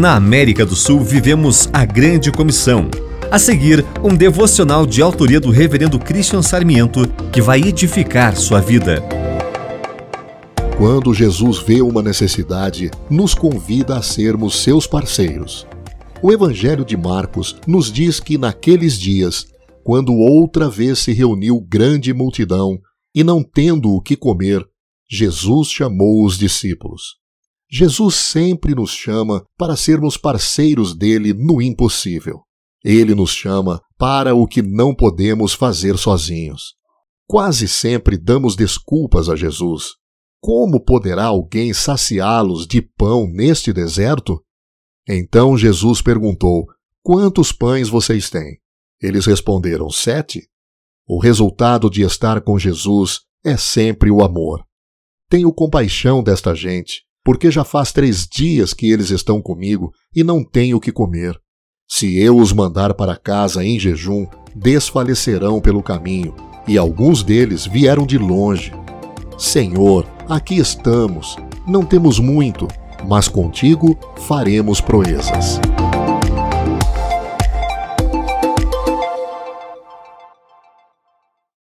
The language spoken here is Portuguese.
Na América do Sul vivemos a Grande Comissão. A seguir, um devocional de autoria do Reverendo Christian Sarmiento que vai edificar sua vida. Quando Jesus vê uma necessidade, nos convida a sermos seus parceiros. O Evangelho de Marcos nos diz que naqueles dias, quando outra vez se reuniu grande multidão e não tendo o que comer, Jesus chamou os discípulos. Jesus sempre nos chama para sermos parceiros dele no impossível. Ele nos chama para o que não podemos fazer sozinhos. Quase sempre damos desculpas a Jesus. Como poderá alguém saciá-los de pão neste deserto? Então Jesus perguntou: Quantos pães vocês têm? Eles responderam: Sete. O resultado de estar com Jesus é sempre o amor. Tenho compaixão desta gente porque já faz três dias que eles estão comigo e não têm o que comer. Se eu os mandar para casa em jejum, desfalecerão pelo caminho, e alguns deles vieram de longe. Senhor, aqui estamos, não temos muito, mas contigo faremos proezas.